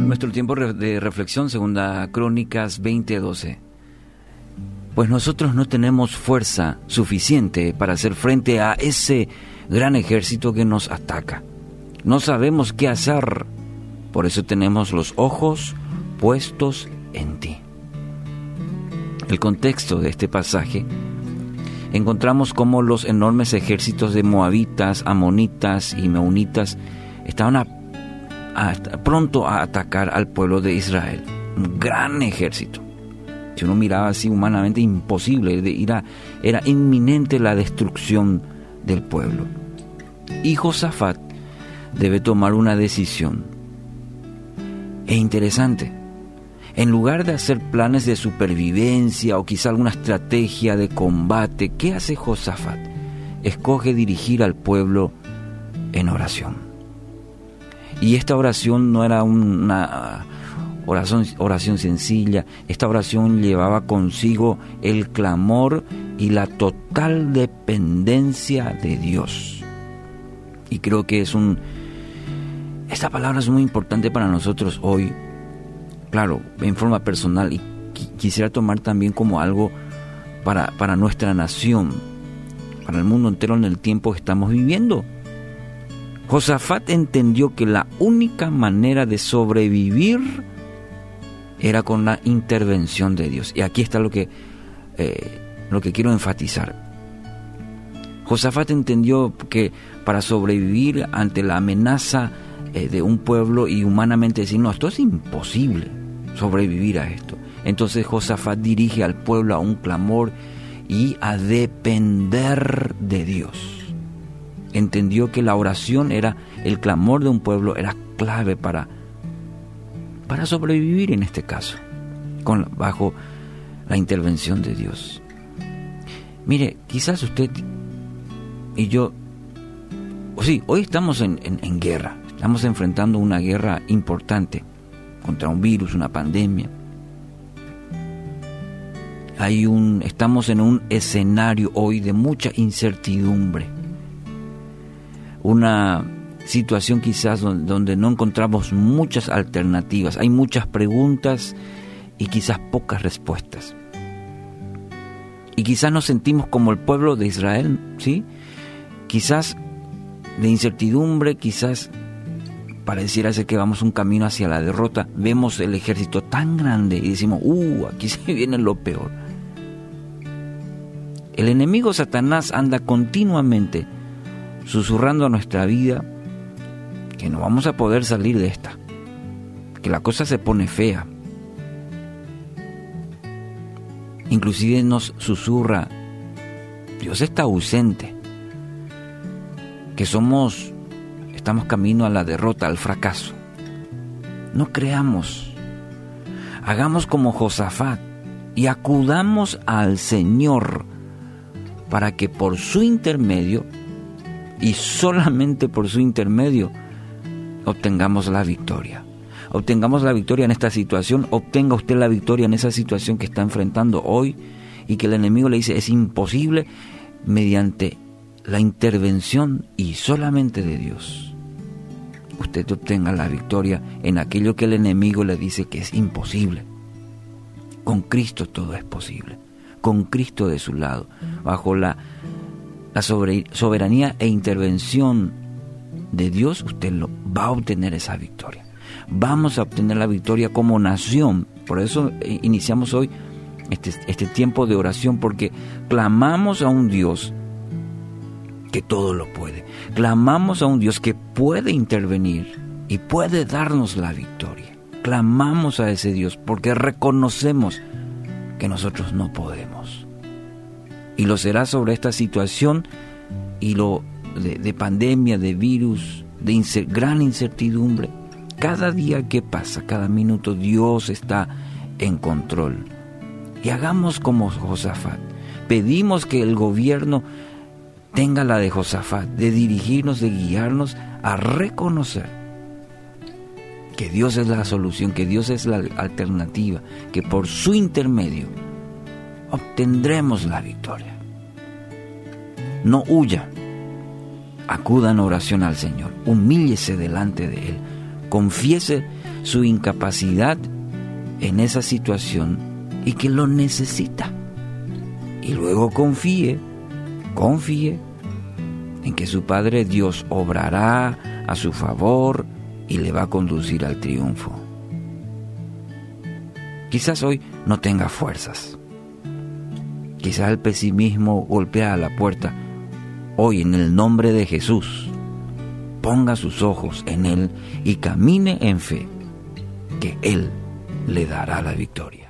nuestro tiempo de reflexión, segunda Crónicas 20:12. Pues nosotros no tenemos fuerza suficiente para hacer frente a ese gran ejército que nos ataca. No sabemos qué hacer, por eso tenemos los ojos puestos en ti. El contexto de este pasaje encontramos cómo los enormes ejércitos de moabitas, amonitas y meunitas estaban a pronto a atacar al pueblo de Israel. Un gran ejército. Si uno miraba así humanamente imposible, era, inminente la destrucción del pueblo. Y Josafat debe tomar una decisión. Es interesante. En lugar de hacer planes de supervivencia o quizá alguna estrategia de combate, ¿qué hace Josafat? Escoge dirigir al pueblo en oración. Y esta oración no era una oración, oración sencilla, esta oración llevaba consigo el clamor y la total dependencia de Dios. Y creo que es un... Esta palabra es muy importante para nosotros hoy, claro, en forma personal, y quisiera tomar también como algo para, para nuestra nación, para el mundo entero en el tiempo que estamos viviendo. Josafat entendió que la única manera de sobrevivir era con la intervención de Dios. Y aquí está lo que, eh, lo que quiero enfatizar. Josafat entendió que para sobrevivir ante la amenaza eh, de un pueblo y humanamente decir, no, esto es imposible sobrevivir a esto. Entonces Josafat dirige al pueblo a un clamor y a depender de Dios entendió que la oración era el clamor de un pueblo, era clave para, para sobrevivir en este caso, con, bajo la intervención de Dios. Mire, quizás usted y yo, o sí, hoy estamos en, en guerra, estamos enfrentando una guerra importante contra un virus, una pandemia. Hay un, estamos en un escenario hoy de mucha incertidumbre una situación quizás donde, no encontramos muchas alternativas, hay muchas preguntas y quizás pocas respuestas. Y quizás nos sentimos como el pueblo de Israel, ¿sí? Quizás de incertidumbre, quizás pareciera ser que vamos un camino hacia la derrota. Vemos el ejército tan grande y decimos, uh, aquí se viene lo peor. El enemigo Satanás anda continuamente susurrando a nuestra vida que no vamos a poder salir de esta, que la cosa se pone fea. Inclusive nos susurra, Dios está ausente, que somos, estamos camino a la derrota, al fracaso. No creamos, hagamos como Josafat y acudamos al Señor para que por su intermedio y solamente por su intermedio obtengamos la victoria. Obtengamos la victoria en esta situación, obtenga usted la victoria en esa situación que está enfrentando hoy y que el enemigo le dice es imposible mediante la intervención y solamente de Dios. Usted obtenga la victoria en aquello que el enemigo le dice que es imposible. Con Cristo todo es posible. Con Cristo de su lado, bajo la la soberanía e intervención de Dios, usted lo, va a obtener esa victoria. Vamos a obtener la victoria como nación. Por eso eh, iniciamos hoy este, este tiempo de oración, porque clamamos a un Dios que todo lo puede. Clamamos a un Dios que puede intervenir y puede darnos la victoria. Clamamos a ese Dios porque reconocemos que nosotros no podemos y lo será sobre esta situación y lo de, pandemia, de virus, de gran incertidumbre. Cada día que pasa, cada minuto, Dios está en control. Y hagamos como Josafat. Pedimos que el gobierno tenga la de Josafat, de dirigirnos, de guiarnos a reconocer que Dios es la solución, que Dios es la alternativa, que por su intermedio obtendremos la victoria. No huya, acuda en oración al Señor, humíllese delante de Él, confiese su incapacidad en esa situación y que lo necesita. Y luego confíe, confíe en que su Padre Dios obrará a su favor y le va a conducir al triunfo. Quizás hoy no tenga fuerzas. Quizás el pesimismo golpea a la puerta. Hoy en el nombre de Jesús, ponga sus ojos en Él y camine en fe, que Él le dará la victoria.